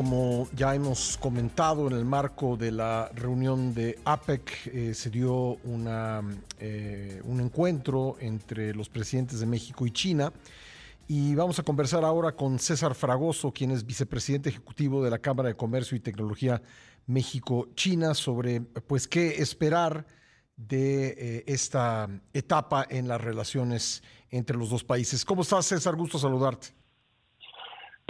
Como ya hemos comentado en el marco de la reunión de APEC, eh, se dio eh, un encuentro entre los presidentes de México y China. Y vamos a conversar ahora con César Fragoso, quien es vicepresidente ejecutivo de la Cámara de Comercio y Tecnología México-China, sobre pues qué esperar de eh, esta etapa en las relaciones entre los dos países. ¿Cómo estás, César? Gusto saludarte.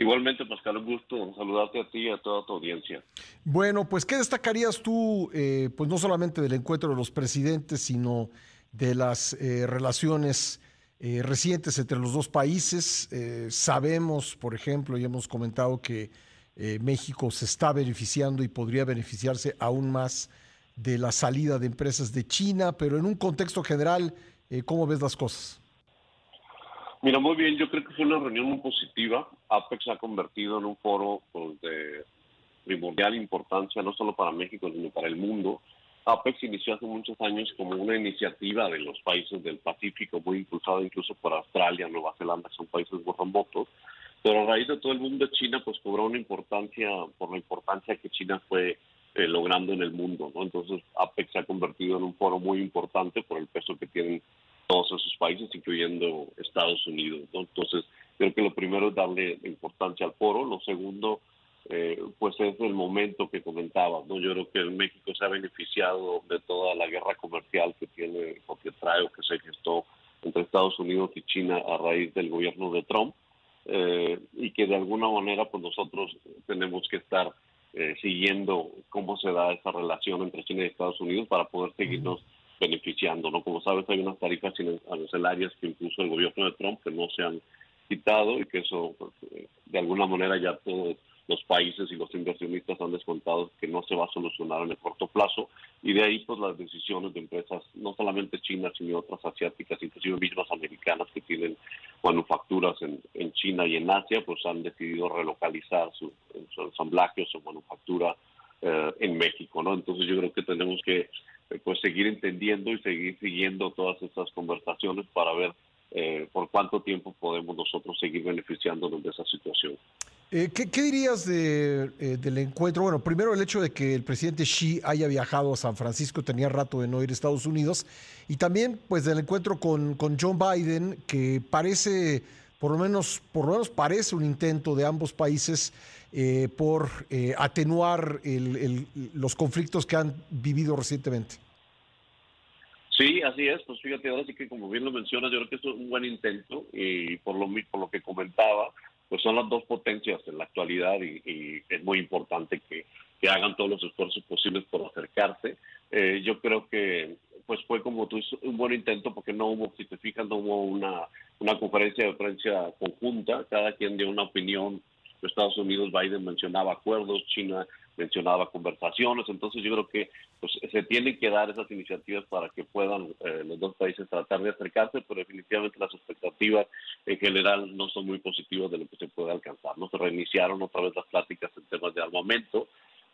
Igualmente, Pascal, un gusto saludarte a ti y a toda tu audiencia. Bueno, pues, ¿qué destacarías tú, eh, pues no solamente del encuentro de los presidentes, sino de las eh, relaciones eh, recientes entre los dos países? sabemos, por ejemplo, y hemos comentado que México se está beneficiando y podría beneficiarse aún más de la salida de empresas de China, pero en un contexto general, ¿cómo ves las cosas? Mira, muy bien, yo creo que fue una reunión muy positiva. APEC se ha convertido en un foro pues, de primordial importancia, no solo para México, sino para el mundo. APEC se inició hace muchos años como una iniciativa de los países del Pacífico, muy impulsada incluso por Australia, Nueva Zelanda, que son países muy remotos. Pero a raíz de todo el mundo, China pues cobró una importancia por la importancia que China fue eh, logrando en el mundo. ¿no? Entonces, APEC se ha convertido en un foro muy importante por el peso que tienen todos esos países, incluyendo Estados Unidos. Entonces, creo que lo primero es darle importancia al foro. Lo segundo, eh, pues es el momento que comentaba. ¿no? Yo creo que México se ha beneficiado de toda la guerra comercial que tiene o que trae o que se gestó entre Estados Unidos y China a raíz del gobierno de Trump. Eh, y que de alguna manera pues nosotros tenemos que estar eh, siguiendo cómo se da esa relación entre China y Estados Unidos para poder seguirnos beneficiando. ¿no? Como sabes, hay unas tarifas arancelarias que incluso el gobierno de Trump que no se han quitado y que eso, pues, de alguna manera, ya todos los países y los inversionistas han descontado que no se va a solucionar en el corto plazo. Y de ahí, pues, las decisiones de empresas, no solamente chinas, sino otras asiáticas, inclusive mismas americanas que tienen manufacturas en, China y en Asia, pues han decidido relocalizar su, su ensamblaje o su manufactura eh, en México, ¿no? Entonces yo creo que tenemos que pues seguir entendiendo y seguir siguiendo todas estas conversaciones para ver eh, por cuánto tiempo podemos nosotros seguir beneficiándonos de esa situación. Eh, ¿qué, dirías de, del encuentro? Bueno, primero el hecho de que el presidente Xi haya viajado a San Francisco, tenía rato de no ir a Estados Unidos, y también pues del encuentro con, con John Biden, que parece, por lo menos, por lo menos parece un intento de ambos países eh, por eh, atenuar los conflictos que han vivido recientemente. Sí, así es. Pues fíjate, ahora sí que como bien lo mencionas, yo creo que es un buen intento y por lo, por que comentaba, pues son las dos potencias en la actualidad y, es muy importante que, hagan todos los esfuerzos posibles por acercarse. Eh, yo creo que pues fue como tú un buen intento porque no hubo, si te fijas, no hubo una conferencia de prensa conjunta, cada quien dio una opinión Estados Unidos, Biden mencionaba acuerdos, China mencionaba conversaciones, entonces yo creo que pues, se tienen que dar esas iniciativas para que puedan eh, los dos países tratar de acercarse, pero definitivamente las expectativas en general no son muy positivas de lo que se puede alcanzar. No se reiniciaron otra vez las pláticas en temas de armamento,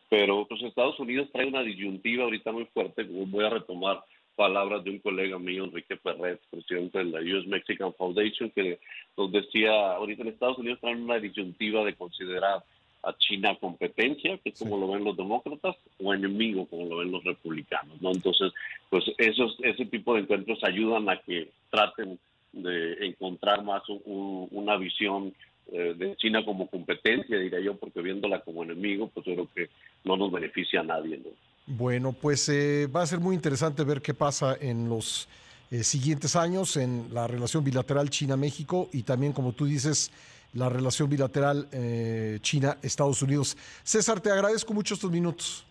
pero pues Estados Unidos trae una disyuntiva ahorita muy fuerte, voy a retomar palabras de un colega mío, Enrique Perret, presidente de la US Mexican Foundation, que nos decía, ahorita en Estados Unidos traen una disyuntiva de considerar a China competencia, que es como lo ven los demócratas, o enemigo, como lo ven los republicanos, ¿no? Entonces, pues esos, ese tipo de encuentros ayudan a que traten de encontrar más una visión eh, de China como competencia, diría yo, porque viéndola como enemigo, pues yo creo que no nos beneficia a nadie, ¿no? Bueno, pues eh, va a ser muy interesante ver qué pasa en los eh, siguientes años en la relación bilateral China-México y también, como tú dices, la relación bilateral eh, China-Estados Unidos. César, te agradezco mucho estos minutos.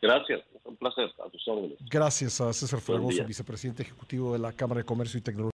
Gracias, un placer, a tus órdenes. Gracias a César Fragoso, vicepresidente ejecutivo de la Cámara de Comercio y Tecnología.